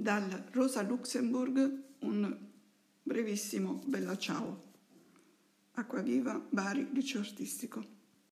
Dal Rosa Luxemburg un brevissimo bella ciao. Acquaviva Bari Liceo Artistico.